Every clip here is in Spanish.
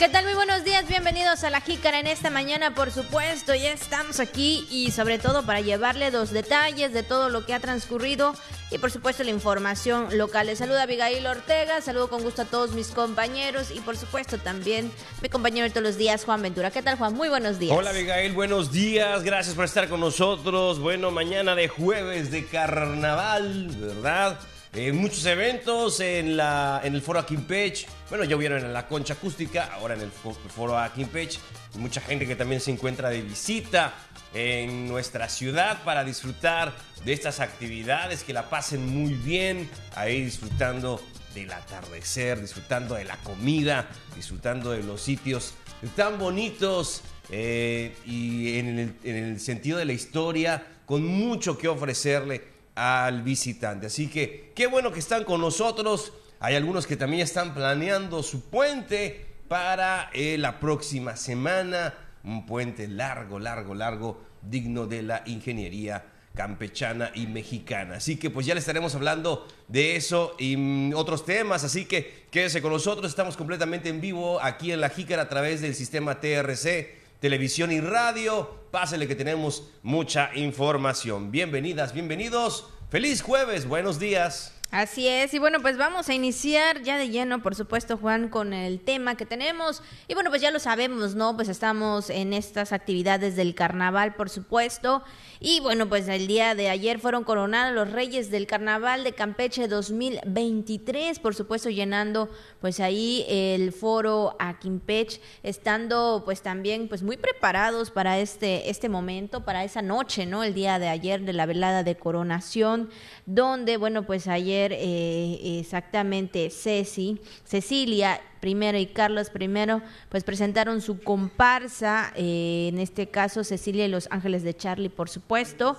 ¿Qué tal? Muy buenos días, bienvenidos a La Jícara en esta mañana, por supuesto, ya estamos aquí y sobre todo para llevarle los detalles de todo lo que ha transcurrido y por supuesto la información local. Les saluda Abigail Ortega, saludo con gusto a todos mis compañeros y por supuesto también mi compañero de todos los días, Juan Ventura. ¿Qué tal, Juan? Muy buenos días. Hola, Abigail, buenos días, gracias por estar con nosotros. Bueno, mañana de jueves de carnaval, ¿verdad? Muchos eventos en, la, en el foro Aquimpech. Bueno, ya hubieron en la concha acústica, ahora en el foro Aquimpech. Mucha gente que también se encuentra de visita en nuestra ciudad para disfrutar de estas actividades, que la pasen muy bien, ahí disfrutando del atardecer, disfrutando de la comida, disfrutando de los sitios tan bonitos eh, y en el sentido de la historia, con mucho que ofrecerle al visitante. Así que qué bueno que están con nosotros. Hay algunos que también están planeando su puente para eh, la próxima semana. Un puente largo, largo, largo, digno de la ingeniería campechana y mexicana. Así que pues ya le estaremos hablando de eso y mm, otros temas, así que quédese con nosotros, estamos completamente en vivo aquí en La Jícara a través del sistema TRC televisión y radio. Pásele que tenemos mucha información. Bienvenidas, bienvenidos. Feliz jueves, buenos días. Así es, y bueno, pues vamos a iniciar ya de lleno, por supuesto, Juan, con el tema que tenemos. Y bueno, pues ya lo sabemos, ¿no? Pues estamos en estas actividades del carnaval, por supuesto. Y bueno, pues el día de ayer fueron coronados los Reyes del Carnaval de Campeche 2023, por supuesto, llenando pues ahí el foro a Quimpech, estando pues también pues muy preparados para este, este momento, para esa noche, ¿no? El día de ayer de la velada de coronación, donde, bueno, pues ayer eh, exactamente Ceci, Cecilia primero y Carlos primero, pues presentaron su comparsa, eh, en este caso Cecilia y los Ángeles de Charlie, por supuesto.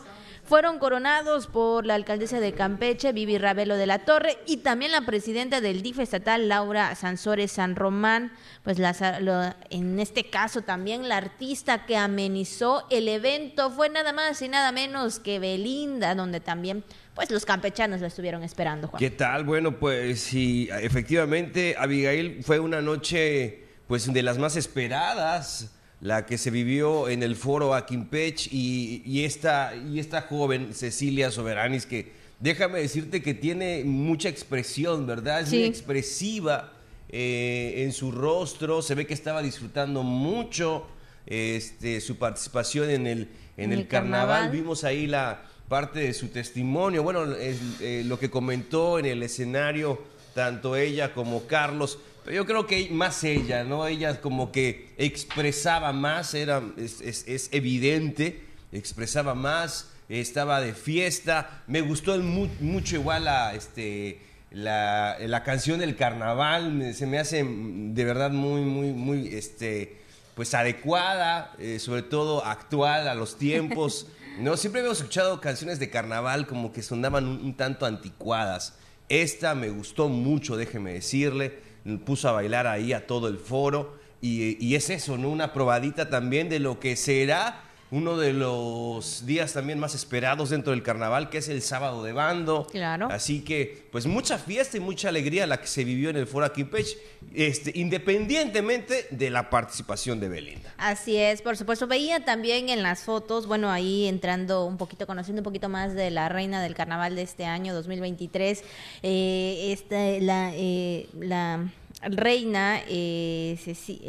Fueron coronados por la alcaldesa de Campeche, Vivi Ravelo de la Torre, y también la presidenta del DIF estatal, Laura Sansores San Román, pues en este caso también la artista que amenizó el evento fue nada más y nada menos que Belinda, donde también pues los campechanos la estuvieron esperando. Juan. ¿Qué tal? Bueno, pues sí, efectivamente, Abigail fue una noche pues de las más esperadas, la que se vivió en el foro Aquimpech y, y, esta, y esta joven, Cecilia Soberanis, que déjame decirte que tiene mucha expresión, ¿verdad? Es muy expresiva eh, en su rostro, se ve que estaba disfrutando mucho este, su participación en el, en, el, carnaval. Vimos ahí la parte de su testimonio, bueno, es, eh, lo que comentó en el escenario tanto ella como Carlos, pero yo creo que más ella, ¿no? Ella como que expresaba más, era, es, evidente, expresaba más, estaba de fiesta, me gustó mucho igual la, este, la, la, canción del carnaval, se me hace de verdad muy, muy, muy, este, pues adecuada, eh, sobre todo actual a los tiempos. No, siempre habíamos escuchado canciones de carnaval como que sonaban un, tanto anticuadas. Esta me gustó mucho, déjeme decirle. Puso a bailar ahí a todo el foro. Y, y es eso, ¿no? Una probadita también de lo que será uno de los días también más esperados dentro del carnaval, que es el sábado de bando. Claro. Así que, pues mucha fiesta y mucha alegría la que se vivió en el Foro Aquimpech, este, independientemente de la participación de Belinda. Así es, por supuesto. Veía también en las fotos, bueno, ahí entrando un poquito, conociendo un poquito más de la reina del carnaval de este año 2023, eh, este, la, eh, la reina eh,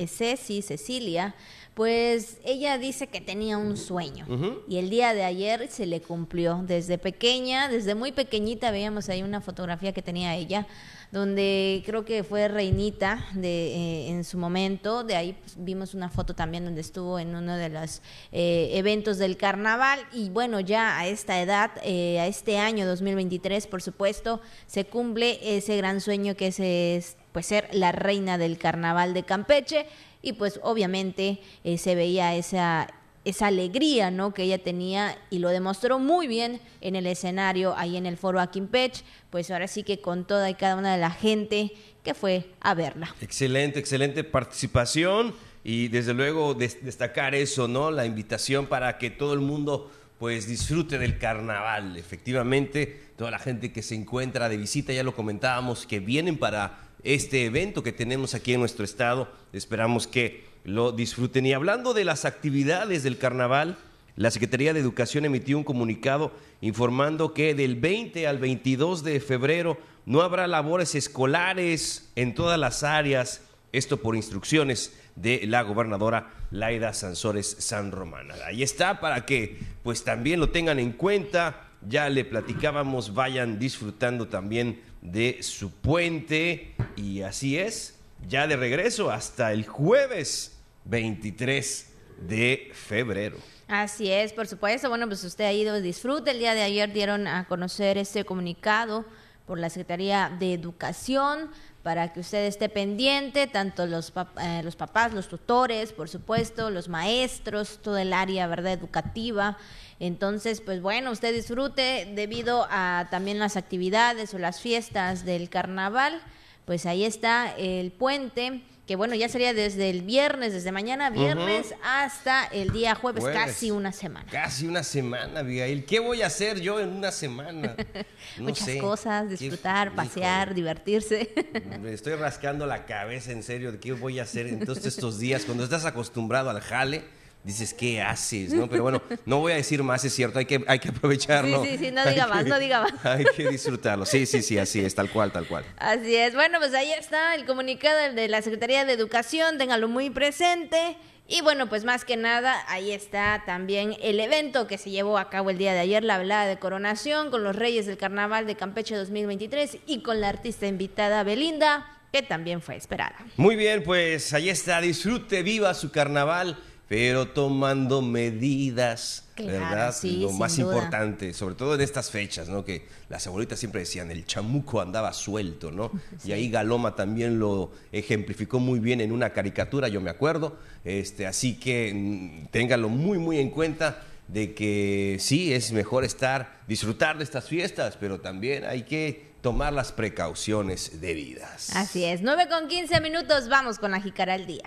Ceci, Cecilia, pues ella dice que tenía un sueño y el día de ayer se le cumplió. Desde pequeña, desde muy pequeñita veíamos ahí una fotografía que tenía ella donde creo que fue reinita de, eh, en su momento. De ahí pues, vimos una foto también donde estuvo en uno de los eh, eventos del carnaval. Y bueno, ya a esta edad, eh, a este año 2023, por supuesto, se cumple ese gran sueño que es pues ser la reina del carnaval de Campeche y pues obviamente eh, se veía esa esa alegría ¿no? que ella tenía y lo demostró muy bien en el escenario ahí en el foro Aquimpech, pues ahora sí que con toda y cada una de la gente que fue a verla. Excelente, excelente participación y desde luego destacar eso, ¿no? La invitación para que todo el mundo pues disfrute del carnaval. Efectivamente, toda la gente que se encuentra de visita, ya lo comentábamos, que vienen para este evento que tenemos aquí en nuestro estado. Esperamos que lo disfruten. Y hablando de las actividades del carnaval, la Secretaría de Educación emitió un comunicado informando que del 20 al 22 de febrero no habrá labores escolares en todas las áreas, esto por instrucciones de la gobernadora Laida Sansores San Romana. Ahí está para que pues también lo tengan en cuenta. Ya le platicábamos, vayan disfrutando también de su puente y así es, ya de regreso hasta el jueves 23 de febrero. Así es, por supuesto. Bueno, pues usted ha ido, disfrute. El día de ayer dieron a conocer este comunicado por la Secretaría de Educación para que usted esté pendiente, tanto los, eh, los papás, los tutores, por supuesto, los maestros, todo el área verdad educativa. Entonces, pues bueno, usted disfrute debido a también las actividades o las fiestas del carnaval. Pues ahí está el puente que bueno, ya sería desde el viernes, desde mañana viernes hasta el día jueves, casi una semana. Casi una semana, Abigail. ¿Qué voy a hacer yo en una semana? Muchas cosas, disfrutar, pasear, divertirse. Me estoy rascando la cabeza en serio de qué voy a hacer en todos estos días cuando estás acostumbrado al jale dices, ¿qué haces? ¿no? Pero bueno, no voy a decir más, es cierto, hay que, hay que aprovecharlo. Sí, sí, sí, no diga más, no diga más. Hay que disfrutarlo, sí, sí, sí, así es, tal cual, tal cual. Así es, bueno, pues ahí está el comunicado de la Secretaría de Educación, téngalo muy presente. Y bueno, pues más que nada, ahí está también el evento que se llevó a cabo el día de ayer, la velada de coronación con los Reyes del Carnaval de Campeche 2023 y con la artista invitada Belinda, que también fue esperada. Muy bien, pues ahí está, disfrute, viva su carnaval pero tomando medidas, ¿verdad? Lo más importante, sobre todo en estas fechas, ¿no? Que las abuelitas siempre decían, el chamuco andaba suelto, ¿no? Y ahí Galoma también lo ejemplificó muy bien en una caricatura, yo me acuerdo. Este, así que mm, téngalo muy, muy en cuenta de que sí, es mejor estar, disfrutar de estas fiestas, pero también hay que tomar las precauciones debidas. Así es, 9 con 15 minutos, vamos con la jicara al día.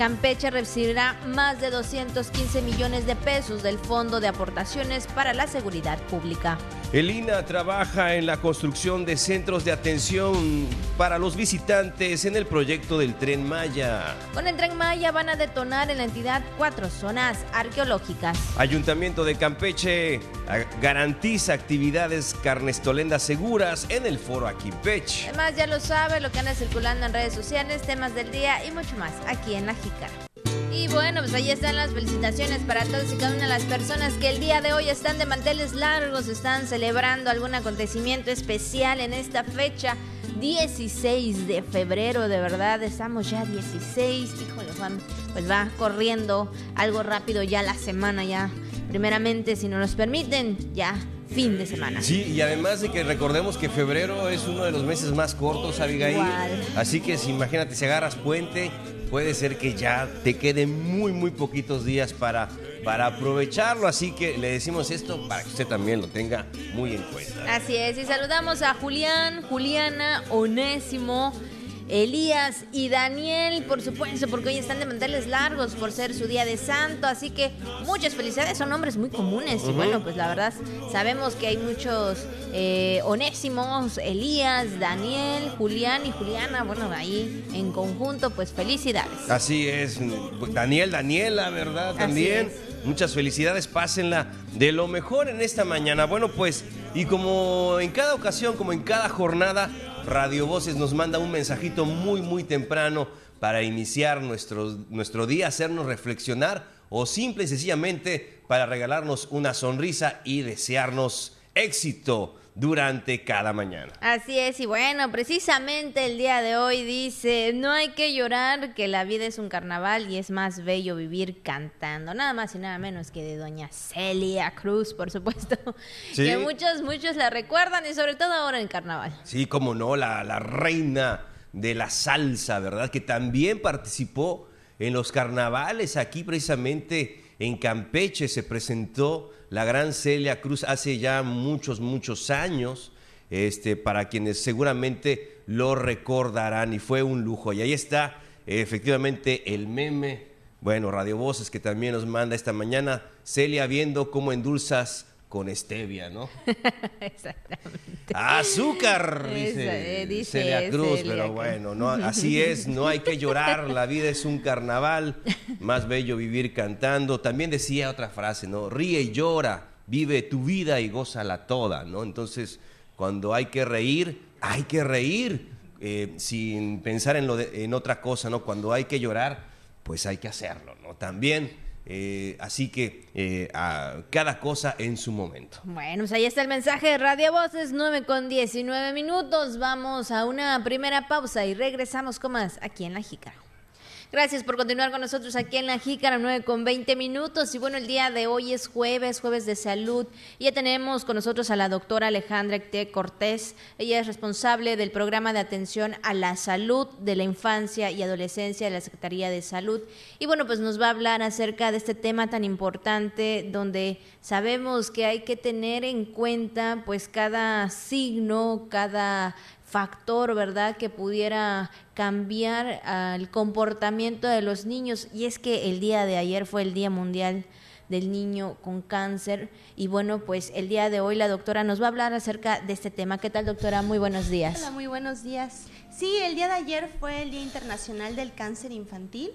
Campeche recibirá más de 215 millones de pesos del Fondo de Aportaciones para la Seguridad Pública. El INA trabaja en la construcción de centros de atención para los visitantes en el proyecto del Tren Maya. Con el Tren Maya van a detonar en la entidad cuatro zonas arqueológicas. Ayuntamiento de Campeche garantiza actividades carnestolendas seguras en el foro Aquimpeche. Además, ya lo sabe, lo que anda circulando en redes sociales, temas del día y mucho más aquí en La y bueno, pues ahí están las felicitaciones para todos y cada una de las personas que el día de hoy están de manteles largos, están celebrando algún acontecimiento especial en esta fecha. 16 de febrero, de verdad, estamos ya 16, híjole Juan, pues va corriendo algo rápido ya la semana, ya primeramente, si no nos permiten, ya fin de semana. Sí, y además de que recordemos que febrero es uno de los meses más cortos, Abigail. Así que si imagínate, si agarras puente, puede ser que ya te queden muy, muy poquitos días para, para aprovecharlo. Así que le decimos esto para que usted también lo tenga muy en cuenta. Así es, y saludamos a Julián, Juliana, Onésimo. Elías y Daniel, por supuesto, porque hoy están de manteles largos por ser su día de santo, así que muchas felicidades, son nombres muy comunes y bueno, pues la verdad sabemos que hay muchos eh, onésimos, Elías, Daniel, Julián y Juliana, bueno, ahí en conjunto, pues felicidades. Así es, Daniel, Daniela, ¿verdad? También. Muchas felicidades, pásenla de lo mejor en esta mañana. Bueno, pues, y como en cada ocasión, como en cada jornada, Radio Voces nos manda un mensajito muy, muy temprano para iniciar nuestro, nuestro día, hacernos reflexionar o simple y sencillamente para regalarnos una sonrisa y desearnos éxito durante cada mañana. Así es, y bueno, precisamente el día de hoy dice, no hay que llorar, que la vida es un carnaval y es más bello vivir cantando, nada más y nada menos que de doña Celia Cruz, por supuesto, que muchos, muchos la recuerdan y sobre todo ahora en carnaval. Sí, como no, la, la reina de la salsa, ¿verdad? Que también participó en los carnavales aquí precisamente en Campeche se presentó la gran Celia Cruz hace ya muchos, muchos años, este, para quienes seguramente lo recordarán y fue un lujo. Y ahí está efectivamente el meme, bueno, Radio Voces que también nos manda esta mañana, Celia viendo cómo endulzas con stevia, ¿no? Exactamente. Azúcar, dice, eh, dice Celia Cruz, Celia pero bueno, no, así es, no hay que llorar, la vida es un carnaval, más bello vivir cantando. También decía otra frase, ¿no? Ríe y llora, vive tu vida y gózala toda, ¿no? Entonces, cuando hay que reír, hay que reír, eh, sin pensar en, lo de- en otra cosa, ¿no? Cuando hay que llorar, pues hay que hacerlo, ¿no? También. Eh, así que eh, a cada cosa en su momento. Bueno, pues ahí está el mensaje de Radio Voces, 9 con 19 minutos. Vamos a una primera pausa y regresamos con más aquí en La Jícara. Gracias por continuar con nosotros aquí en La Jícara, 9 con 20 minutos. Y bueno, el día de hoy es jueves, jueves de salud. Y ya tenemos con nosotros a la doctora Alejandra Ecte Cortés. Ella es responsable del programa de atención a la salud de la infancia y adolescencia de la Secretaría de Salud. Y bueno, pues nos va a hablar acerca de este tema tan importante donde sabemos que hay que tener en cuenta pues cada signo, cada factor, ¿verdad?, que pudiera cambiar al comportamiento de los niños. Y es que el día de ayer fue el Día Mundial del Niño con Cáncer. Y bueno, pues el día de hoy la doctora nos va a hablar acerca de este tema. ¿Qué tal, doctora? Muy buenos días. Hola, muy buenos días. Sí, el día de ayer fue el Día Internacional del Cáncer Infantil.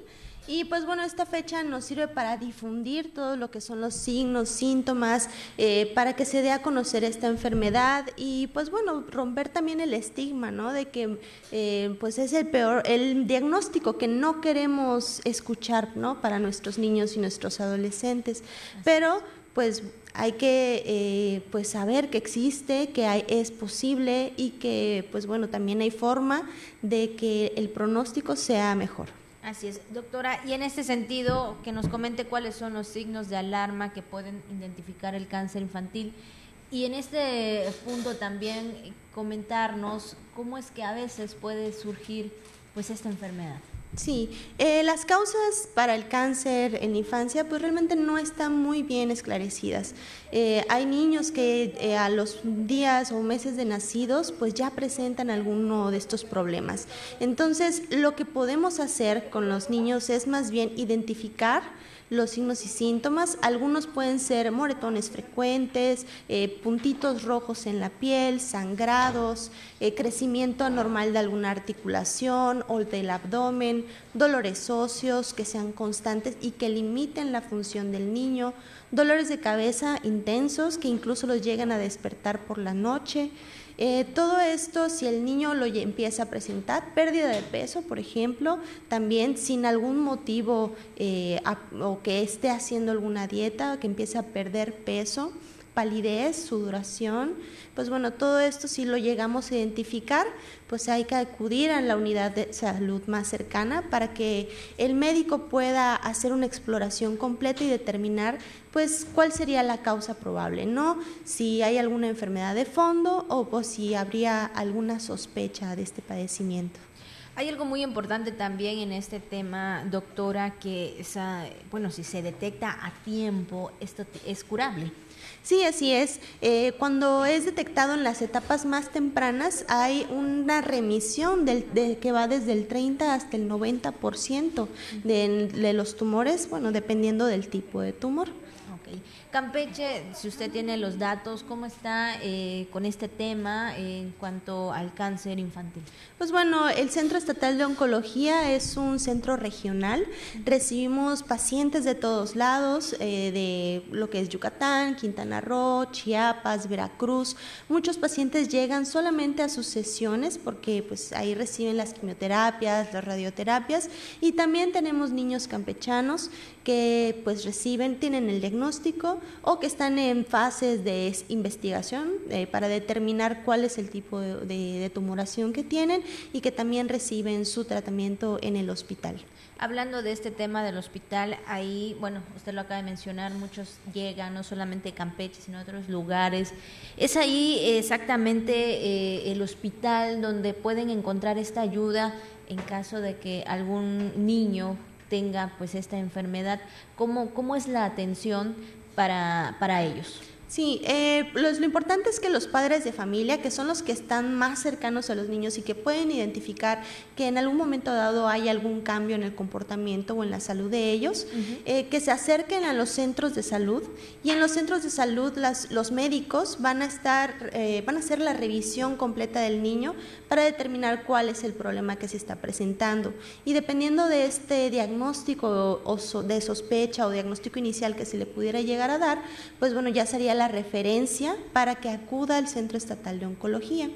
Y pues bueno, esta fecha nos sirve para difundir todo lo que son los signos, síntomas, eh, para que se dé a conocer esta enfermedad y pues bueno, romper también el estigma, ¿no? De que eh, pues es el peor, el diagnóstico que no queremos escuchar, ¿no? Para nuestros niños y nuestros adolescentes. Pero pues hay que eh, pues saber que existe, que hay, es posible y que pues bueno, también hay forma de que el pronóstico sea mejor. Así es, doctora. Y en este sentido, que nos comente cuáles son los signos de alarma que pueden identificar el cáncer infantil. Y en este punto también eh, comentarnos cómo es que a veces puede surgir pues esta enfermedad. Sí, eh, las causas para el cáncer en la infancia pues realmente no están muy bien esclarecidas. Eh, hay niños que eh, a los días o meses de nacidos pues ya presentan alguno de estos problemas. Entonces lo que podemos hacer con los niños es más bien identificar los signos y síntomas. Algunos pueden ser moretones frecuentes, eh, puntitos rojos en la piel, sangrados, eh, crecimiento anormal de alguna articulación o del abdomen, dolores óseos que sean constantes y que limiten la función del niño, dolores de cabeza intensos que incluso los llegan a despertar por la noche. Eh, todo esto, si el niño lo empieza a presentar, pérdida de peso, por ejemplo, también sin algún motivo eh, o que esté haciendo alguna dieta, que empiece a perder peso, palidez, sudoración, pues bueno, todo esto si lo llegamos a identificar, pues hay que acudir a la unidad de salud más cercana para que el médico pueda hacer una exploración completa y determinar pues cuál sería la causa probable, ¿no? Si hay alguna enfermedad de fondo o pues, si habría alguna sospecha de este padecimiento. Hay algo muy importante también en este tema, doctora, que esa, bueno, si se detecta a tiempo, esto es curable. Sí, así es. Eh, cuando es detectado en las etapas más tempranas, hay una remisión del, de, que va desde el 30 hasta el 90% de, de los tumores, bueno, dependiendo del tipo de tumor. Campeche, si usted tiene los datos, ¿cómo está eh, con este tema en cuanto al cáncer infantil? Pues bueno, el Centro Estatal de Oncología es un centro regional. Recibimos pacientes de todos lados, eh, de lo que es Yucatán, Quintana Roo, Chiapas, Veracruz. Muchos pacientes llegan solamente a sus sesiones porque pues ahí reciben las quimioterapias, las radioterapias y también tenemos niños campechanos que pues reciben, tienen el diagnóstico o que están en fases de es- investigación eh, para determinar cuál es el tipo de, de- tumoración que tienen y que también reciben su tratamiento en el hospital. Hablando de este tema del hospital, ahí, bueno, usted lo acaba de mencionar, muchos llegan, no solamente Campeche, sino otros lugares. ¿Es ahí exactamente eh, el hospital donde pueden encontrar esta ayuda en caso de que algún niño tenga pues esta enfermedad? ¿Cómo, cómo es la atención para, para ellos? Sí, eh, lo, importante es que los padres de familia, que son los que están más cercanos a los niños y que pueden identificar que en algún momento dado hay algún cambio en el comportamiento o en la salud de ellos, eh, que se acerquen a los centros de salud y en los centros de salud las, los médicos van a estar, eh, van a hacer la revisión completa del niño para determinar cuál es el problema que se está presentando. Y dependiendo de este diagnóstico o, de sospecha o diagnóstico inicial que se le pudiera llegar a dar, pues bueno ya sería la referencia para que acuda al Centro Estatal de Oncología.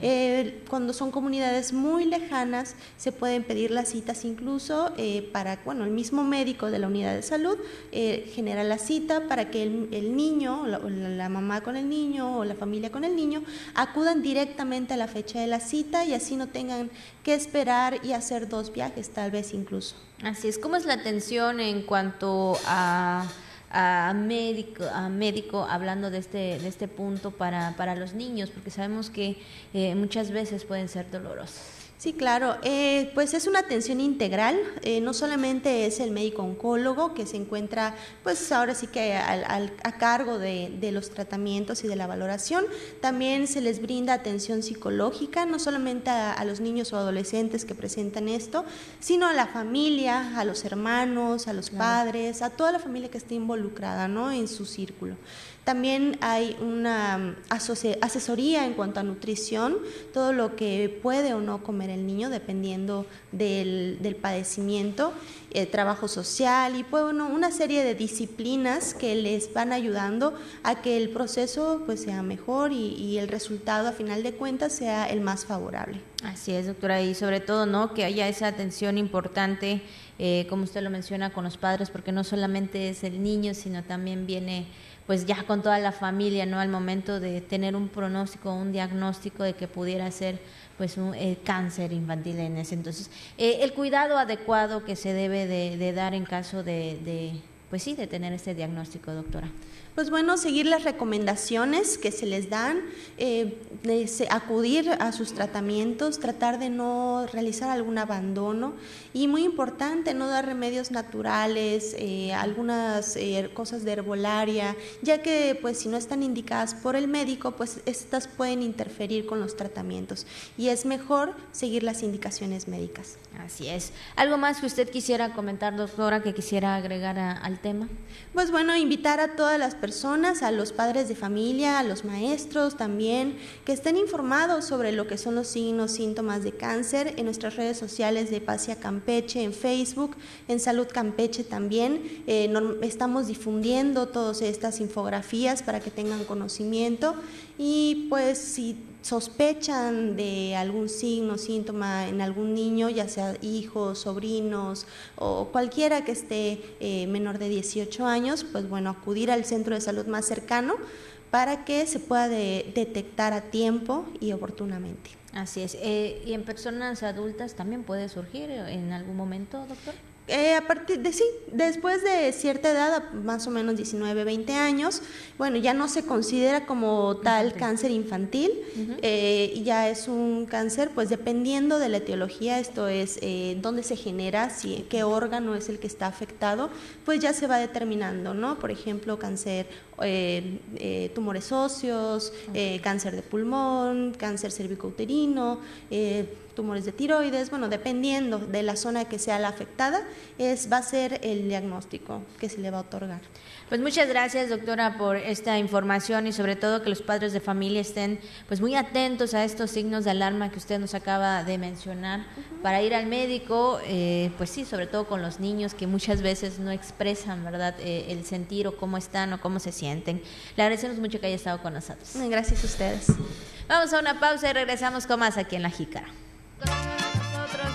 Eh, cuando son comunidades muy lejanas, se pueden pedir las citas incluso eh, para, bueno, el mismo médico de la unidad de salud eh, genera la cita para que el, niño, la, la, mamá con el niño o la familia con el niño, acudan directamente a la fecha de la cita y así no tengan que esperar y hacer dos viajes, tal vez incluso. Así es, ¿cómo es la atención en cuanto a a médico, a médico hablando de este, de este punto para, para los niños, porque sabemos que eh, muchas veces pueden ser dolorosos. Sí, claro. Eh, pues es una atención integral. Eh, no solamente es el médico oncólogo que se encuentra, pues ahora sí que a cargo de, los tratamientos y de la valoración. También se les brinda atención psicológica, no solamente a, los niños o adolescentes que presentan esto, sino a la familia, a los hermanos, a los padres, a toda la familia que esté involucrada, ¿no? En su círculo. También hay una mm, asesoría en cuanto a nutrición, todo lo que puede o no comer el niño dependiendo del, padecimiento, eh, trabajo social y pues, bueno, una serie de disciplinas que les van ayudando a que el proceso pues, sea mejor y, el resultado a final de cuentas sea el más favorable. Así es, doctora, y sobre todo ¿no? que haya esa atención importante, eh, como usted lo menciona, con los padres, porque no solamente es el niño, sino también viene pues ya con toda la familia, ¿no? Al momento de tener un pronóstico, un diagnóstico de que pudiera ser pues un eh, cáncer infantil en ese entonces. Eh, el cuidado adecuado que se debe de, dar en caso de, de, pues sí, de tener este diagnóstico, doctora. Pues bueno, seguir las recomendaciones que se les dan, eh, acudir a sus tratamientos, tratar de no realizar algún abandono y muy importante, no dar remedios naturales, eh, algunas eh, cosas de herbolaria, ya que pues si no están indicadas por el médico, pues estas pueden interferir con los tratamientos y es mejor seguir las indicaciones médicas. Así es. ¿Algo más que usted quisiera comentar, doctora, que quisiera agregar al tema? Pues bueno, invitar a todas las personas, a los padres de familia, a los maestros también, que estén informados sobre lo que son los signos, síntomas de cáncer en nuestras redes sociales de Pasia Campeche, en Facebook, en Salud Campeche también. Eh, estamos difundiendo todas estas infografías para que tengan conocimiento y pues si sospechan de algún signo, síntoma en algún niño, ya sea hijos, sobrinos o cualquiera que esté eh, menor de 18 años, pues bueno, acudir al centro de salud más cercano para que se pueda detectar a tiempo y oportunamente. Así es. Eh, ¿Y en personas adultas también puede surgir en algún momento, doctor? Eh, a partir de sí, después de cierta edad, más o menos 19, 20 años, bueno, ya no se considera como tal cáncer infantil, eh, y ya es un cáncer, pues dependiendo de la etiología, esto es eh, dónde se genera, si, qué órgano es el que está afectado, pues ya se va determinando, ¿no? Por ejemplo, cáncer, eh, tumores óseos, cáncer de pulmón, cáncer cervicouterino, tumores de tiroides, bueno, dependiendo de la zona que sea la afectada, es, va a ser el diagnóstico que se le va a otorgar. Pues muchas gracias, doctora, por esta información y sobre todo que los padres de familia estén pues muy atentos a estos signos de alarma que usted nos acaba de mencionar para ir al médico, eh, pues sí, sobre todo con los niños que muchas veces no expresan, ¿verdad?, eh, el sentir o cómo están o cómo se sienten. Le agradecemos mucho que haya estado con nosotros. Gracias a ustedes. Vamos a una pausa y regresamos con más aquí en La Jícara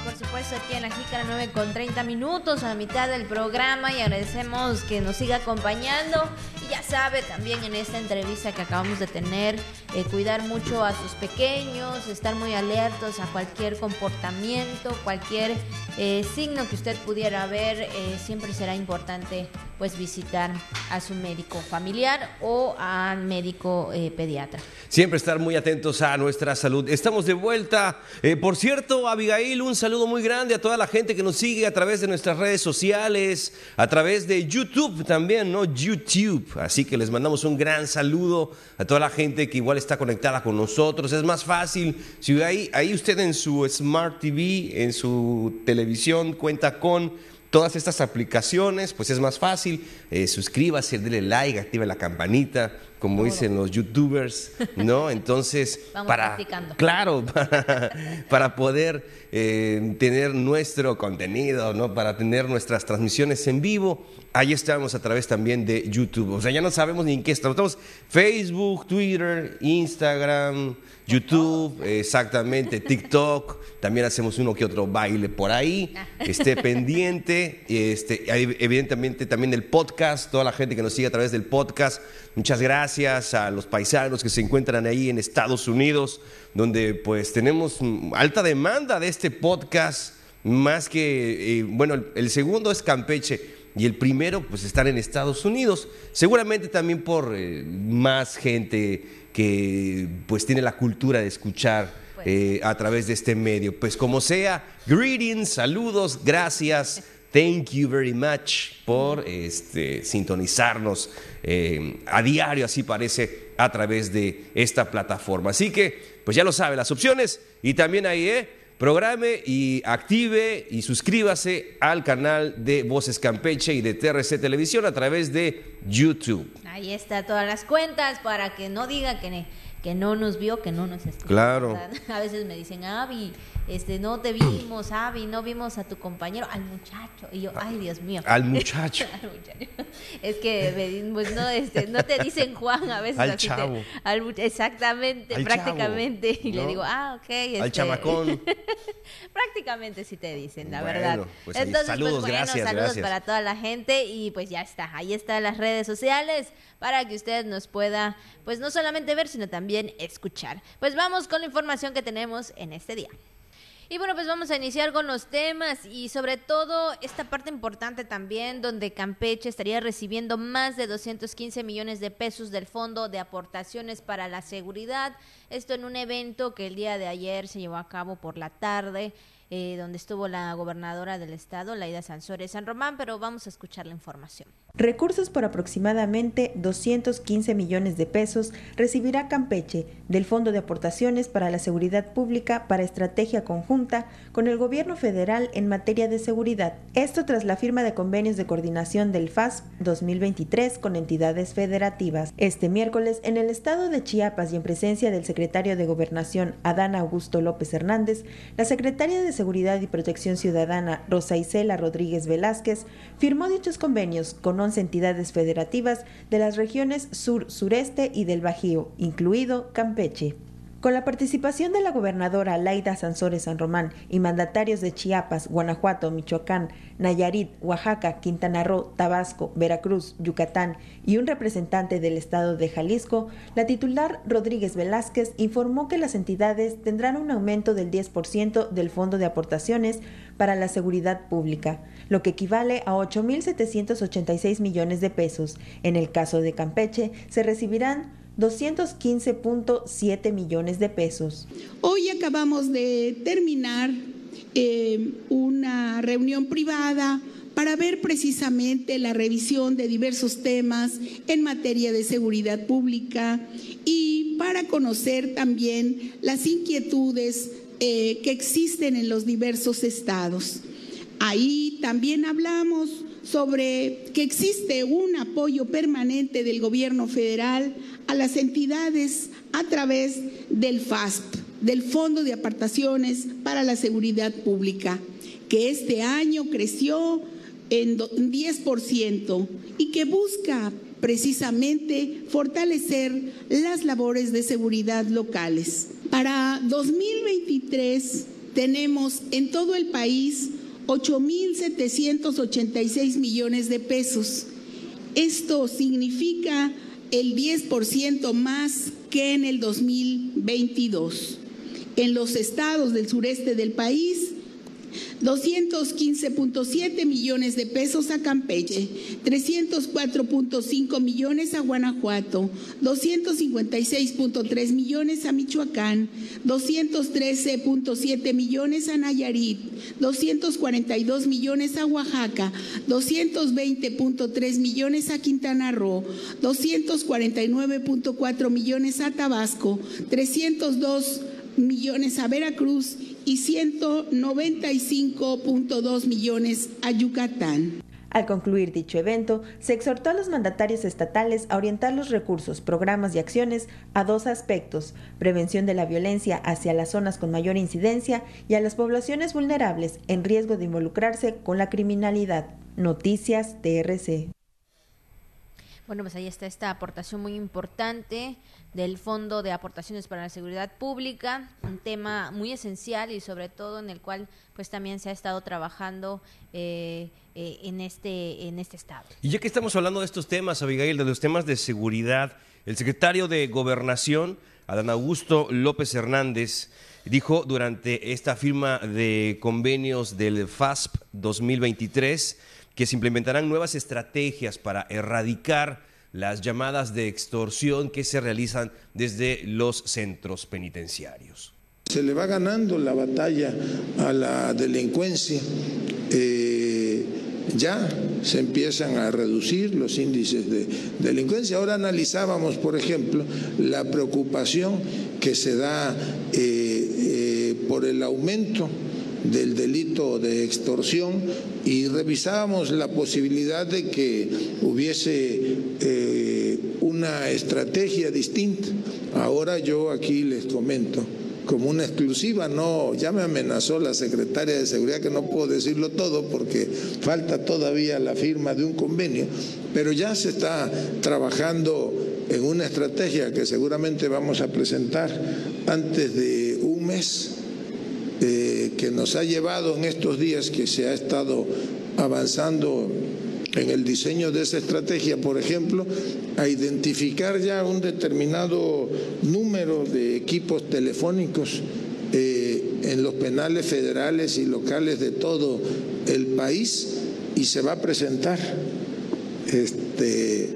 por supuesto, aquí en la Jícara 9 con 30 minutos a mitad del programa y agradecemos que nos siga acompañando. Ya sabe también en esta entrevista que acabamos de tener, eh, cuidar mucho a sus pequeños, estar muy alertos a cualquier comportamiento, cualquier eh, signo que usted pudiera ver, eh, siempre será importante pues visitar a su médico familiar o al médico pediatra. Siempre estar muy atentos a nuestra salud. Estamos de vuelta. por cierto, Abigail, un saludo muy grande a toda la gente que nos sigue a través de nuestras redes sociales, a través de YouTube también, ¿no? YouTube. Así que les mandamos un gran saludo a toda la gente que igual está conectada con nosotros. Es más fácil, si ahí, ahí usted en su Smart TV, en su televisión, cuenta con todas estas aplicaciones, pues es más fácil. Eh, suscríbase, dele like, active la campanita, como dicen los youtubers, ¿no? Entonces, para, claro, para, poder eh, tener nuestro contenido, ¿no? Para tener nuestras transmisiones en vivo, ahí estamos a través también de YouTube. O sea, ya no sabemos ni en qué estamos. Estamos Facebook, Twitter, Instagram, YouTube, exactamente, TikTok, también hacemos uno que otro baile por ahí, ah. esté pendiente, este, evidentemente también el podcast, toda la gente que nos sigue a través del podcast, muchas gracias a los paisanos que se encuentran ahí en Estados Unidos, donde pues tenemos alta demanda de este podcast, más que, eh, bueno, el segundo es Campeche, y el primero pues estar en Estados Unidos, seguramente también por eh, más gente que pues tiene la cultura de escuchar pues. eh, a través de este medio. Pues como sea, greetings, saludos, gracias. Thank you very much por este, sintonizarnos eh, a diario, así parece, a través de esta plataforma. Así que, pues ya lo sabe, las opciones y también ahí, ¿eh? Programe y active y suscríbase al canal de Voces Campeche y de TRC Televisión a través de YouTube. Ahí está todas las cuentas para que no diga que, que no nos vio, que no nos escuchó. Claro. A veces me dicen, Avi, este, no te vimos, Avi, no vimos a tu compañero, al muchacho. Y yo, ay, Dios mío. Al muchacho. Es que pues, no, este, no te dicen Juan a veces. Al chavo. exactamente, prácticamente. y le digo, ah, ok. Este, al chamacón. prácticamente sí te dicen, la verdad. Pues Entonces, saludos, pues, gracias. Saludos para toda la gente y pues ya está. Ahí están las redes sociales para que usted nos pueda, pues no solamente ver, sino también escuchar. Pues vamos con la información que tenemos en este día. Y bueno, pues vamos a iniciar con los temas y sobre todo esta parte importante también donde Campeche estaría recibiendo más de 215 millones de pesos del Fondo de Aportaciones para la Seguridad. Esto en un evento que el día de ayer se llevó a cabo por la tarde eh, donde estuvo la gobernadora del estado, Laida Sansores San Román, pero vamos a escuchar la información. Recursos por aproximadamente 215 millones de pesos recibirá Campeche del Fondo de Aportaciones para la Seguridad Pública para estrategia conjunta con el gobierno federal en materia de seguridad. Esto tras la firma de convenios de coordinación del FAS 2023 con entidades federativas. Este miércoles, en el estado de Chiapas y en presencia del secretario de Gobernación Adán Augusto López Hernández, la secretaria de Seguridad y Protección Ciudadana, Rosa Isela Rodríguez Velázquez, firmó dichos convenios con 11 entidades federativas de las regiones sur, sureste y del Bajío, incluido Campeche. Con la participación de la gobernadora Laida Sansores San Román y mandatarios de Chiapas, Guanajuato, Michoacán, Nayarit, Oaxaca, Quintana Roo, Tabasco, Veracruz, Yucatán y un representante del estado de Jalisco, la titular Rodríguez Velázquez informó que las entidades tendrán un aumento del 10% del Fondo de Aportaciones para la Seguridad Pública, lo que equivale a 8.786 millones de pesos. En el caso de Campeche, se recibirán 215.7 millones de pesos. Hoy acabamos de terminar eh, una reunión privada para ver precisamente la revisión de diversos temas en materia de seguridad pública y para conocer también las inquietudes eh, que existen en los diversos estados. Ahí también hablamos sobre que existe un apoyo permanente del gobierno federal a las entidades a través del FASP, del Fondo de Apartaciones para la Seguridad Pública, que este año creció en 10% y que busca precisamente fortalecer las labores de seguridad locales. Para 2023 tenemos en todo el país 8.786 millones de pesos. Esto significa el 10% más que en el 2022. En los estados del sureste del país 215.7 millones de pesos a Campeche, 304.5 millones a Guanajuato, 256.3 millones a Michoacán, 213.7 millones a Nayarit, 242 millones a Oaxaca, 220.3 millones a Quintana Roo, 249.4 millones a Tabasco, 302 millones a Veracruz y 195.2 millones a Yucatán. Al concluir dicho evento, se exhortó a los mandatarios estatales a orientar los recursos, programas y acciones a dos aspectos, prevención de la violencia hacia las zonas con mayor incidencia y a las poblaciones vulnerables en riesgo de involucrarse con la criminalidad. Noticias TRC. Bueno, pues ahí está esta aportación muy importante del Fondo de Aportaciones para la Seguridad Pública, un tema muy esencial y sobre todo en el cual pues también se ha estado trabajando eh, eh, en, este, en este estado. Y ya que estamos hablando de estos temas, Abigail, de los temas de seguridad, el secretario de Gobernación, Adán Augusto López Hernández, dijo durante esta firma de convenios del FASP 2023 que se implementarán nuevas estrategias para erradicar las llamadas de extorsión que se realizan desde los centros penitenciarios. Se le va ganando la batalla a la delincuencia. Eh, ya se empiezan a reducir los índices de delincuencia. Ahora analizábamos, por ejemplo, la preocupación que se da eh, eh, por el aumento del delito de extorsión y revisábamos la posibilidad de que hubiese eh, una estrategia distinta. Ahora yo aquí les comento como una exclusiva, no, ya me amenazó la secretaria de Seguridad que no puedo decirlo todo porque falta todavía la firma de un convenio, pero ya se está trabajando en una estrategia que seguramente vamos a presentar antes de un mes eh, que nos ha llevado en estos días que se ha estado avanzando en el diseño de esa estrategia, por ejemplo, a identificar ya un determinado número de equipos telefónicos eh, en los penales federales y locales de todo el país y se va a presentar este,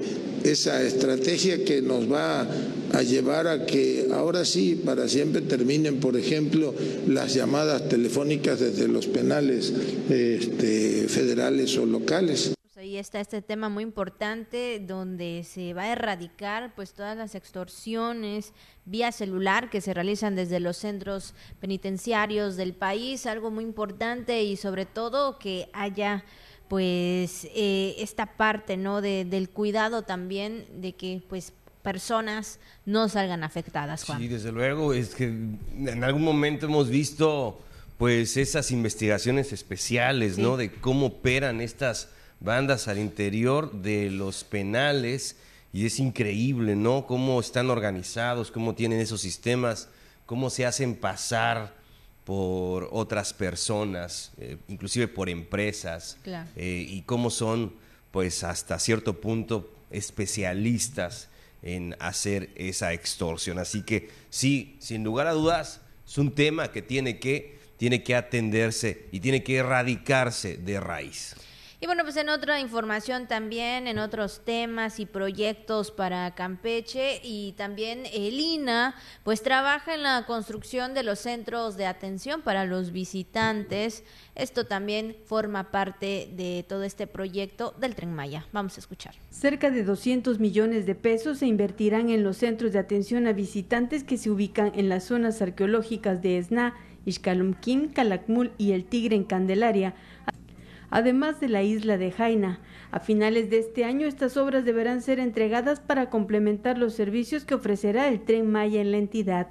esa estrategia que nos va a llevar a que ahora sí, para siempre terminen, por ejemplo, las llamadas telefónicas desde los penales este, federales o locales. Pues ahí está este tema muy importante donde se va a erradicar pues todas las extorsiones vía celular que se realizan desde los centros penitenciarios del país, algo muy importante y sobre todo que haya pues eh, esta parte no de, del cuidado también de que pues personas no salgan afectadas, Juan. Sí, desde luego, es que en algún momento hemos visto pues esas investigaciones especiales, ¿no? De cómo operan estas bandas al interior de los penales y es increíble, ¿no? Cómo están organizados, cómo tienen esos sistemas, cómo se hacen pasar por otras personas, eh, inclusive por empresas, eh, y cómo son, pues hasta cierto punto, especialistas en hacer esa extorsión. Así que sí, sin lugar a dudas, es un tema que tiene que, tiene que atenderse y tiene que erradicarse de raíz. Y bueno, pues en otra información también, en otros temas y proyectos para Campeche y también el INA, pues trabaja en la construcción de los centros de atención para los visitantes. Esto también forma parte de todo este proyecto del Tren Maya. Vamos a escuchar. Cerca de 200 millones de pesos se invertirán en los centros de atención a visitantes que se ubican en las zonas arqueológicas de Esna, Ixcalumquín, Calakmul y El Tigre en Candelaria además de la isla de Jaina. A finales de este año, estas obras deberán ser entregadas para complementar los servicios que ofrecerá el tren Maya en la entidad.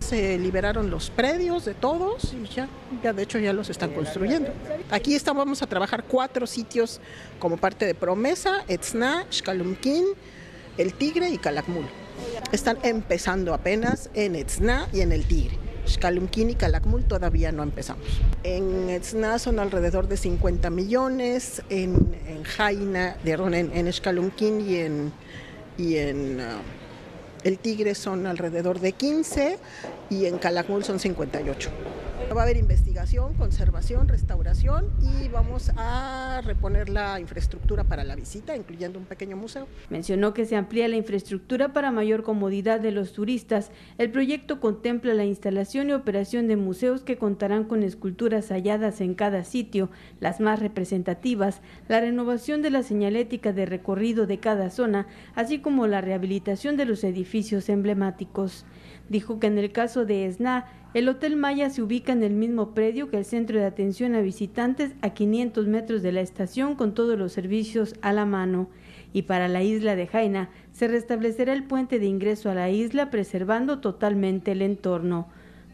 Se liberaron los predios de todos y ya, de hecho ya los están construyendo. Aquí estamos, vamos a trabajar cuatro sitios como parte de Promesa, Etzna, Xcalumquín, El Tigre y Calakmul. Están empezando apenas en Etzna y en El Tigre. Xcalumquín y Calakmul todavía no empezamos. En Etzna son alrededor de 50 millones, en, en Jaina, en, en y en, y en uh, El Tigre son alrededor de 15 y en Calakmul son 58. Va a haber investigación, conservación, restauración y vamos a reponer la infraestructura para la visita, incluyendo un pequeño museo. Mencionó que se amplía la infraestructura para mayor comodidad de los turistas. El proyecto contempla la instalación y operación de museos que contarán con esculturas halladas en cada sitio, las más representativas, la renovación de la señalética de recorrido de cada zona, así como la rehabilitación de los edificios emblemáticos. Dijo que en el caso de ESNA, el Hotel Maya se ubica en el mismo predio que el Centro de Atención a Visitantes a 500 metros de la estación con todos los servicios a la mano. Y para la isla de Jaina se restablecerá el puente de ingreso a la isla preservando totalmente el entorno.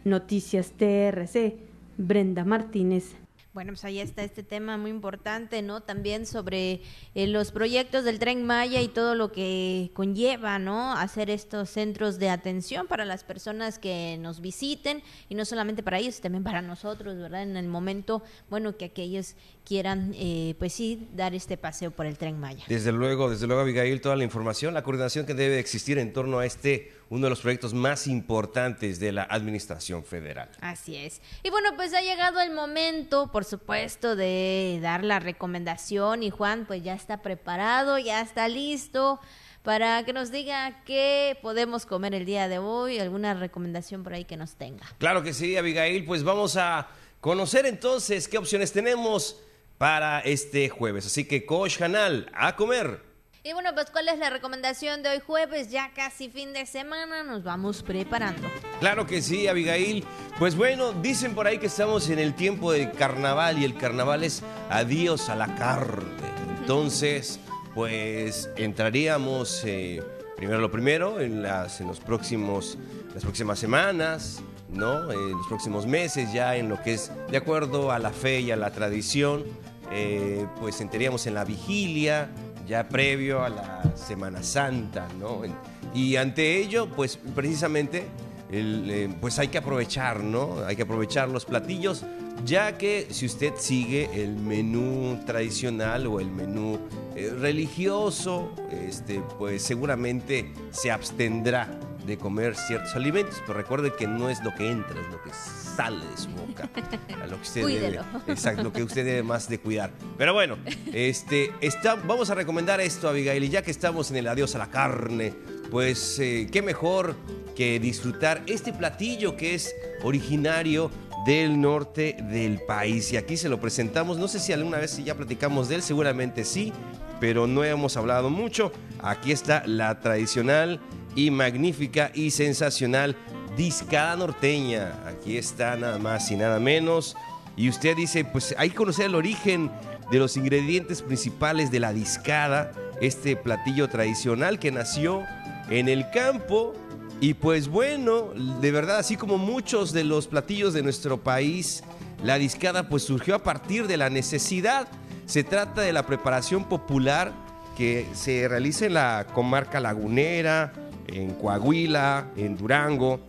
Noticias TRC, Brenda Martínez. Bueno, pues ahí está este tema muy importante, ¿no? También sobre eh, los proyectos del tren Maya y todo lo que conlleva, ¿no? Hacer estos centros de atención para las personas que nos visiten y no solamente para ellos, también para nosotros, ¿verdad? En el momento, bueno, que aquellos quieran, eh, pues sí, dar este paseo por el tren Maya. Desde luego, desde luego, Abigail, toda la información, la coordinación que debe existir en torno a este uno de los proyectos más importantes de la Administración Federal. Así es. Y bueno, pues ha llegado el momento, por supuesto, de dar la recomendación y Juan pues ya está preparado, ya está listo para que nos diga qué podemos comer el día de hoy, alguna recomendación por ahí que nos tenga. Claro que sí, Abigail, pues vamos a conocer entonces qué opciones tenemos para este jueves. Así que, Coach Canal, a comer. Y bueno, pues ¿cuál es la recomendación de hoy jueves? Ya casi fin de semana, nos vamos preparando. Claro que sí, Abigail. Pues bueno, dicen por ahí que estamos en el tiempo del carnaval y el carnaval es adiós a la carne. Entonces, pues entraríamos eh, primero lo primero en las en los próximos las próximas semanas, ¿no? En los próximos meses ya en lo que es de acuerdo a la fe y a la tradición, eh, pues entraríamos en la vigilia ya previo a la Semana Santa, ¿no? Y ante ello, pues precisamente, eh, pues hay que aprovechar, ¿no? Hay que aprovechar los platillos, ya que si usted sigue el menú tradicional o el menú eh, religioso, este, pues seguramente se abstendrá de comer ciertos alimentos, pero recuerde que no es lo que entra, es lo que sale de su boca. A lo que usted debe, exacto, lo que usted debe más de cuidar. Pero bueno, este, está, vamos a recomendar esto, Abigail, y ya que estamos en el adiós a la carne, pues eh, qué mejor que disfrutar este platillo que es originario del norte del país. Y aquí se lo presentamos, no sé si alguna vez ya platicamos de él, seguramente sí, pero no hemos hablado mucho. Aquí está la tradicional y magnífica y sensacional discada norteña. Aquí está nada más y nada menos. Y usted dice, pues hay que conocer el origen de los ingredientes principales de la discada, este platillo tradicional que nació en el campo. Y pues bueno, de verdad, así como muchos de los platillos de nuestro país, la discada pues surgió a partir de la necesidad. Se trata de la preparación popular que se realiza en la comarca lagunera, en Coahuila, en Durango,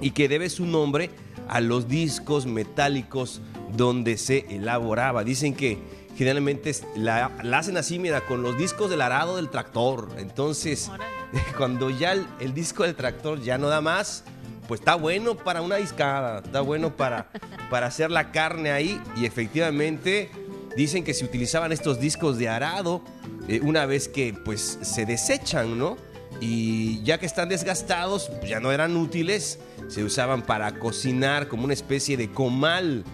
y que debe su nombre a los discos metálicos donde se elaboraba. Dicen que generalmente la, hacen así, mira, con los discos del arado del tractor. Entonces, cuando ya el, disco del tractor ya no da más, pues está bueno para una discada, está bueno para, para hacer la carne ahí. Y efectivamente, dicen que se utilizaban estos discos de arado eh, una vez que pues se desechan, ¿no? y ya que están desgastados, pues ya no eran útiles, se usaban para cocinar como una especie de comal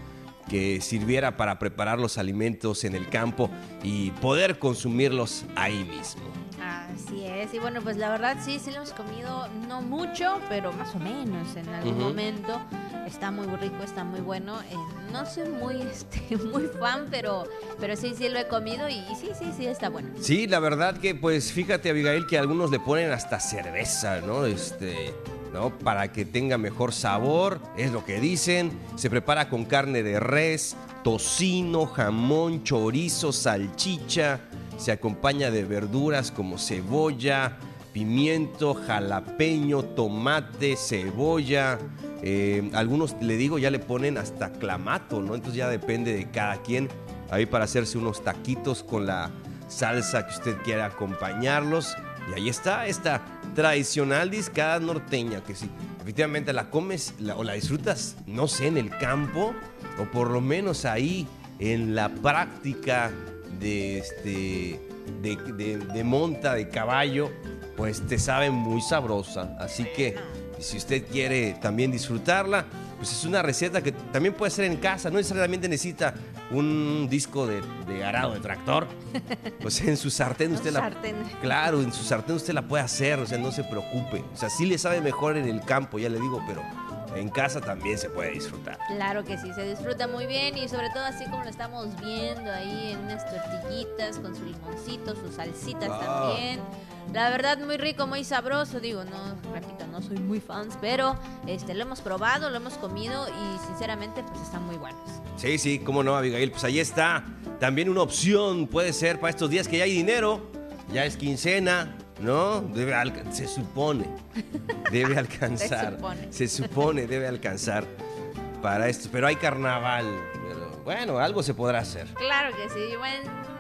que sirviera para preparar los alimentos en el campo y poder consumirlos ahí mismo. Así es, y bueno, pues la verdad sí, sí lo hemos comido, no mucho, pero más o menos en algún momento. Está muy rico, está muy bueno. Eh, no soy muy, este, muy fan, pero, pero sí, sí lo he comido y, y, sí, sí, sí está bueno. Sí, la verdad que pues fíjate Abigail que algunos le ponen hasta cerveza, ¿no? Este... ¿no? Para que tenga mejor sabor, es lo que dicen. Se prepara con carne de res, tocino, jamón, chorizo, salchicha, se acompaña de verduras como cebolla, pimiento, jalapeño, tomate, cebolla. Eh, algunos, le digo, ya le ponen hasta clamato, ¿no? Entonces ya depende de cada quien. Ahí para hacerse unos taquitos con la salsa que usted quiera acompañarlos. Y ahí está esta tradicional discada norteña que sí, efectivamente la comes o la disfrutas, no sé, en el campo o por lo menos ahí en la práctica de, este, de, monta, de caballo, pues te sabe muy sabrosa. Así que si usted quiere también disfrutarla, pues es una receta que también puede ser en casa, no necesariamente necesita un disco de, arado de tractor. Pues en su sartén usted la Claro, en su sartén usted la puede hacer, o sea, no se preocupe. O sea, sí le sabe mejor en el campo, ya le digo, pero en casa también se puede disfrutar. Claro que sí, se disfruta muy bien y sobre todo así como lo estamos viendo ahí en unas tortillitas con su limoncito, sus salsitas también. La verdad muy rico, muy sabroso, digo, no, repito, no soy muy fans, pero este lo hemos probado, lo hemos comido y sinceramente pues están muy buenos. Sí, sí, cómo no, Abigail, pues ahí está. También una opción puede ser para estos días que ya hay dinero, ya es quincena, ¿no? Debe se supone, debe alcanzar. se, supone. se supone, debe alcanzar para esto. Pero hay carnaval. Pero bueno, algo se podrá hacer. Claro que sí.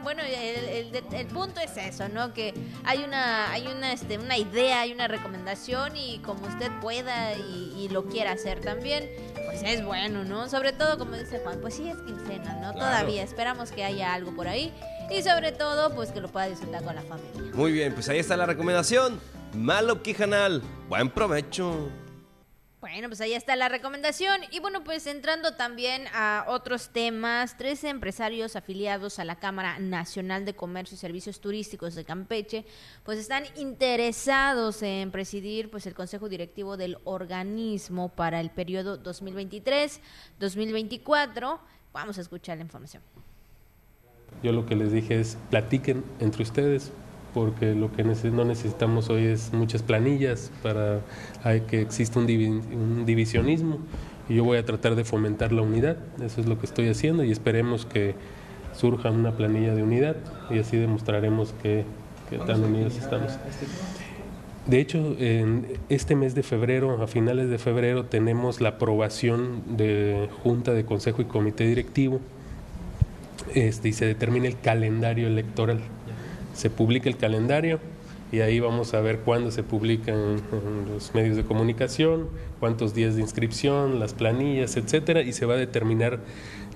Bueno, el, punto es eso, ¿no? Que hay una, hay una, este, una idea, hay una recomendación y como usted pueda y, lo quiera hacer también, pues es bueno, ¿no? Sobre todo, como dice Juan, pues sí es quincena, ¿no? Todavía esperamos que haya algo por ahí y sobre todo, pues que lo pueda disfrutar con la familia. Muy bien, pues ahí está la recomendación. Malo Quijanal, buen provecho. Bueno, pues ahí está la recomendación. Y bueno, pues entrando también a otros temas, tres empresarios afiliados a la Cámara Nacional de Comercio y Servicios Turísticos de Campeche, pues están interesados en presidir pues el Consejo Directivo del organismo para el periodo 2023-2024. Vamos a escuchar la información. Yo lo que les dije es platiquen entre ustedes, porque lo que no necesitamos hoy es muchas planillas para que exista un, un, divisionismo y yo voy a tratar de fomentar la unidad, eso es lo que estoy haciendo y esperemos que surja una planilla de unidad y así demostraremos que, que tan unidos estamos. De hecho, en este mes de febrero, a finales de febrero, tenemos la aprobación de Junta de Consejo y Comité Directivo este, y se determina el calendario electoral se publica el calendario y ahí vamos a ver cuándo se publican los medios de comunicación, cuántos días de inscripción, las planillas, etcétera, y se va a determinar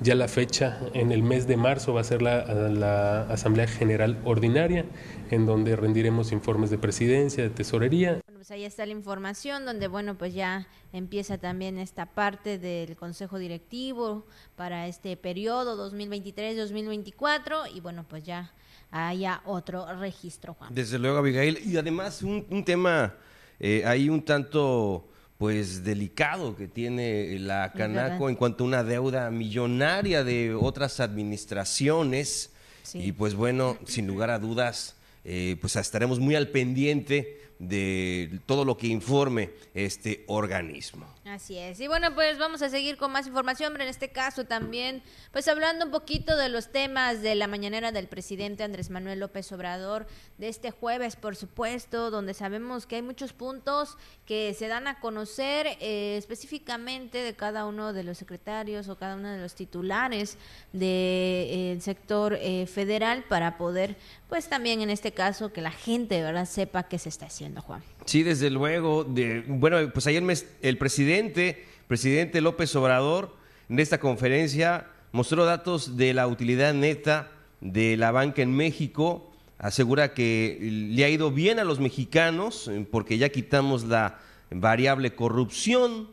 ya la fecha en el mes de marzo va a ser la, la Asamblea General Ordinaria, en donde rendiremos informes de presidencia, de tesorería. Pues ahí está la información, donde bueno, pues ya empieza también esta parte del Consejo Directivo para este periodo 2023-2024 y bueno, pues ya haya otro registro, Juan. Desde luego, Abigail. Y además un, tema eh, ahí un tanto pues delicado que tiene la Canaco en cuanto a una deuda millonaria de otras administraciones. Y pues bueno, sin lugar a dudas, eh, pues estaremos muy al pendiente de todo lo que informe este organismo. Así es. Y bueno, pues vamos a seguir con más información, pero en este caso también, pues hablando un poquito de los temas de la mañanera del presidente Andrés Manuel López Obrador de este jueves, por supuesto, donde sabemos que hay muchos puntos que se dan a conocer eh, específicamente de cada uno de los secretarios o cada uno de los titulares del de, sector eh, federal para poder, pues también en este caso, que la gente de verdad sepa qué se está haciendo, Juan. Sí, desde luego. De, bueno, pues ayer el presidente, presidente López Obrador, en esta conferencia mostró datos de la utilidad neta de la banca en México. Asegura que le ha ido bien a los mexicanos eh, porque ya quitamos la variable corrupción,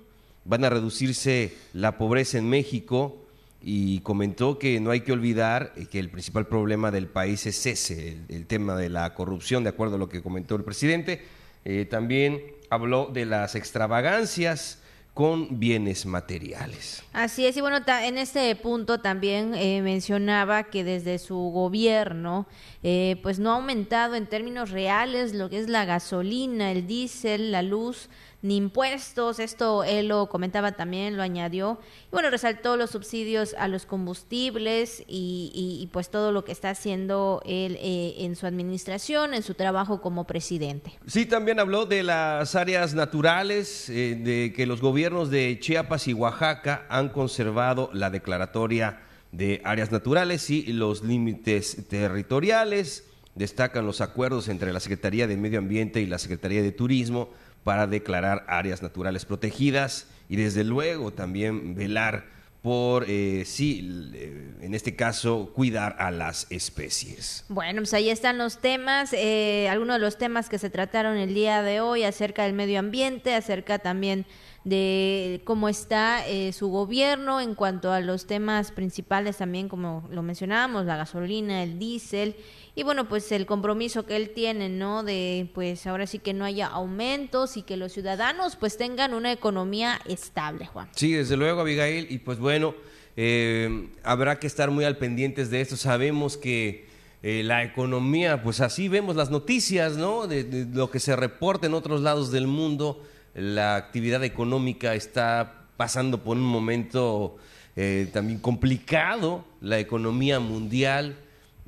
van a reducirse la pobreza en México y comentó que no hay que olvidar que el principal problema del país es ese, el tema de la corrupción, de acuerdo a lo que comentó el presidente eh, también habló de las extravagancias con bienes materiales. Así es, y bueno, en este punto también eh, mencionaba que desde su gobierno, eh, pues no ha aumentado en términos reales lo que es la gasolina, el diésel, la luz, ni impuestos. Esto él lo comentaba también, lo añadió. Y bueno, resaltó los subsidios a los combustibles y, pues todo lo que está haciendo él eh, en su administración, en su trabajo como presidente. Sí, también habló de las áreas naturales, eh, de que los gobiernos de Chiapas y Oaxaca han conservado la declaratoria de áreas naturales y los límites territoriales. Destacan los acuerdos entre la Secretaría de Medio Ambiente y la Secretaría de Turismo para declarar áreas naturales protegidas y desde luego también velar por, eh, sí, eh, en este caso, cuidar a las especies. Bueno, pues ahí están los temas, eh, algunos de los temas que se trataron el día de hoy acerca del medio ambiente, acerca también de cómo está eh, su gobierno en cuanto a los temas principales también, como lo mencionábamos, la gasolina, el diésel y bueno, pues el compromiso que él tiene, ¿no? De pues ahora sí que no haya aumentos y que los ciudadanos pues tengan una economía estable, Juan. Sí, desde luego, Abigail, y pues bueno, eh, habrá que estar muy al pendientes de esto. Sabemos que eh, la economía, pues así vemos las noticias, ¿no? De, de lo que se reporta en otros lados del mundo la actividad económica está pasando por un momento eh, también complicado, la economía mundial,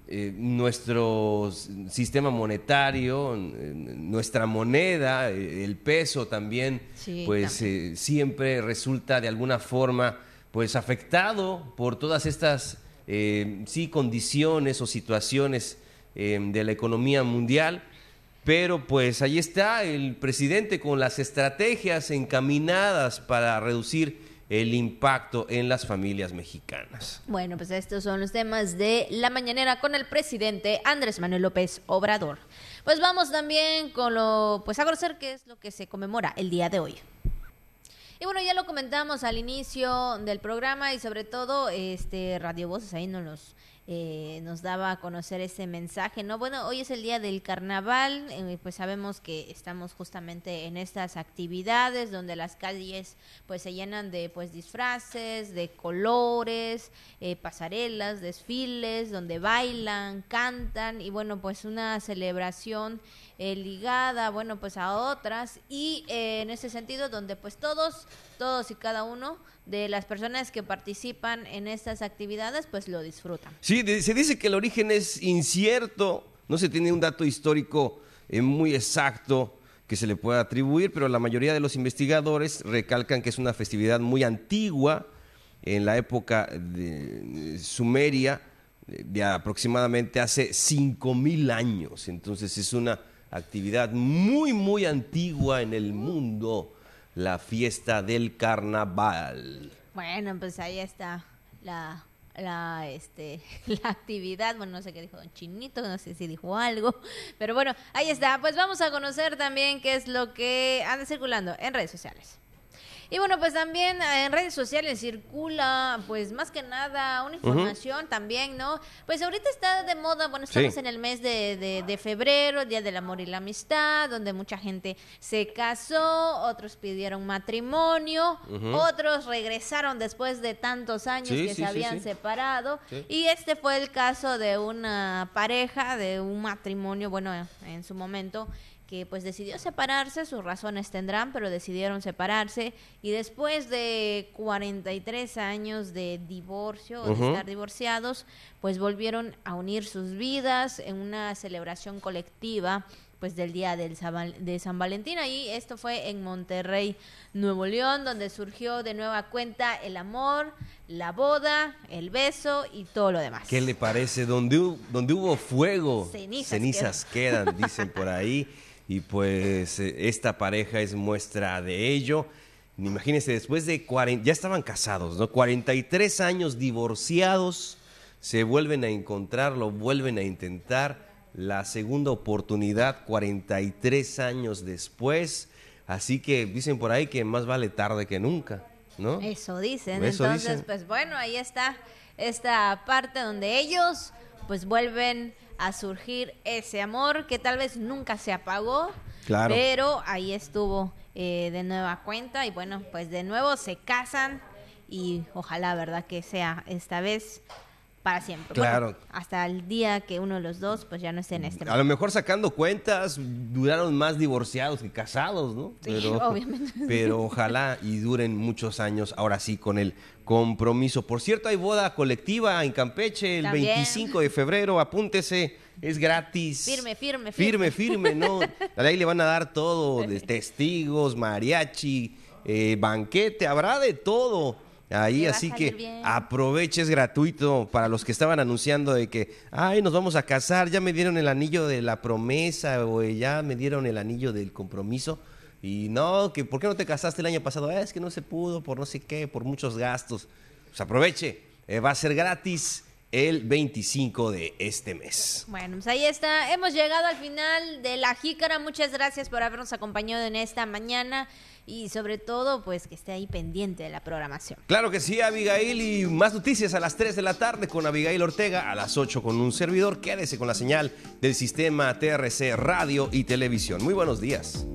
eh, nuestro sistema monetario, nuestra moneda, eh, el peso también, pues siempre resulta de alguna forma pues afectado por todas estas sí condiciones o situaciones de la economía mundial pero pues ahí está el presidente con las estrategias encaminadas para reducir el impacto en las familias mexicanas. Bueno, pues estos son los temas de la mañanera con el presidente Andrés Manuel López Obrador. Pues vamos también con lo, pues a conocer qué es lo que se conmemora el día de hoy. Y bueno, ya lo comentamos al inicio del programa y sobre todo este Radio Voces ahí nos los eh, nos daba a conocer ese mensaje, ¿no? Bueno, hoy es el día del carnaval, eh, pues sabemos que estamos justamente en estas actividades donde las calles pues se llenan de pues disfraces, de colores, eh, pasarelas, desfiles, donde bailan, cantan y bueno, pues una celebración ligada, bueno, pues a otras y en ese sentido donde pues todos, todos y cada uno de las personas que participan en estas actividades, pues lo disfrutan. Sí, se dice que el origen es incierto, no se tiene un dato histórico eh, muy exacto que se le pueda atribuir, pero la mayoría de los investigadores recalcan que es una festividad muy antigua, en la época de Sumeria, de aproximadamente hace 5.000 años. Entonces es una actividad muy, muy antigua en el mundo la fiesta del carnaval. Bueno, pues ahí está la, la, este, la actividad. Bueno, no sé qué dijo Don Chinito, no sé si dijo algo. Pero bueno, ahí está. Pues vamos a conocer también qué es lo que anda circulando en redes sociales. Y bueno, pues también eh, en redes sociales circula, pues más que nada, una información también, ¿no? Pues ahorita está de moda, bueno, estamos en el mes de, de, febrero, Día del Amor y la Amistad, donde mucha gente se casó, otros pidieron matrimonio, otros regresaron después de tantos años que se habían separado. Y este fue el caso de una pareja, de un matrimonio, bueno, en su momento que pues decidió separarse, sus razones tendrán, pero decidieron separarse. Y después de 43 años de divorcio o de estar divorciados, pues volvieron a unir sus vidas en una celebración colectiva pues del día del de San Valentín. Y esto fue en Monterrey, Nuevo León, donde surgió de nueva cuenta el amor, la boda, el beso y todo lo demás. ¿Qué le parece? Donde, donde hubo fuego, cenizas, quedan, dicen por ahí y pues eh, esta pareja es muestra de ello. Imagínense, después de 40, ya estaban casados, ¿no? 43 años divorciados, se vuelven a encontrar, lo vuelven a intentar, la segunda oportunidad 43 años después, así que dicen por ahí que más vale tarde que nunca, ¿no? Eso dicen, entonces pues bueno, ahí está esta parte donde ellos pues vuelven a surgir ese amor que tal vez nunca se apagó, pero ahí estuvo eh, de nueva cuenta y bueno, pues de nuevo se casan y ojalá, ¿verdad? Que sea esta vez para siempre. Claro. hasta el día que uno de los dos pues ya no esté en este mundo. A lo mejor sacando cuentas duraron más divorciados que casados, ¿no? Pero, obviamente. Pero ojalá y duren muchos años ahora sí con el compromiso. Por cierto, hay boda colectiva en Campeche el 25 de febrero, apúntese. Es gratis. Firme, firme, firme. Firme, firme, ¿no? Ahí le van a dar todo, de testigos, mariachi, eh, banquete, habrá de todo. Ahí, así que aproveche, es gratuito para los que estaban anunciando de que, ay, nos vamos a casar, ya me dieron el anillo de la promesa o ya me dieron el anillo del compromiso. Y no, que ¿por qué no te casaste el año pasado? "Ah, es que no se pudo por no sé qué, por muchos gastos. Pues aproveche, eh, va a ser gratis el 25 de este mes. Bueno, pues ahí está. Hemos llegado al final de la jícara. Muchas gracias por habernos acompañado en esta mañana y sobre todo, pues que esté ahí pendiente de la programación. Claro que sí, Abigail, y más noticias a las 3 de la tarde con Abigail Ortega, a las 8 con un servidor. Quédese con la señal del sistema TRC Radio y Televisión. Muy buenos días.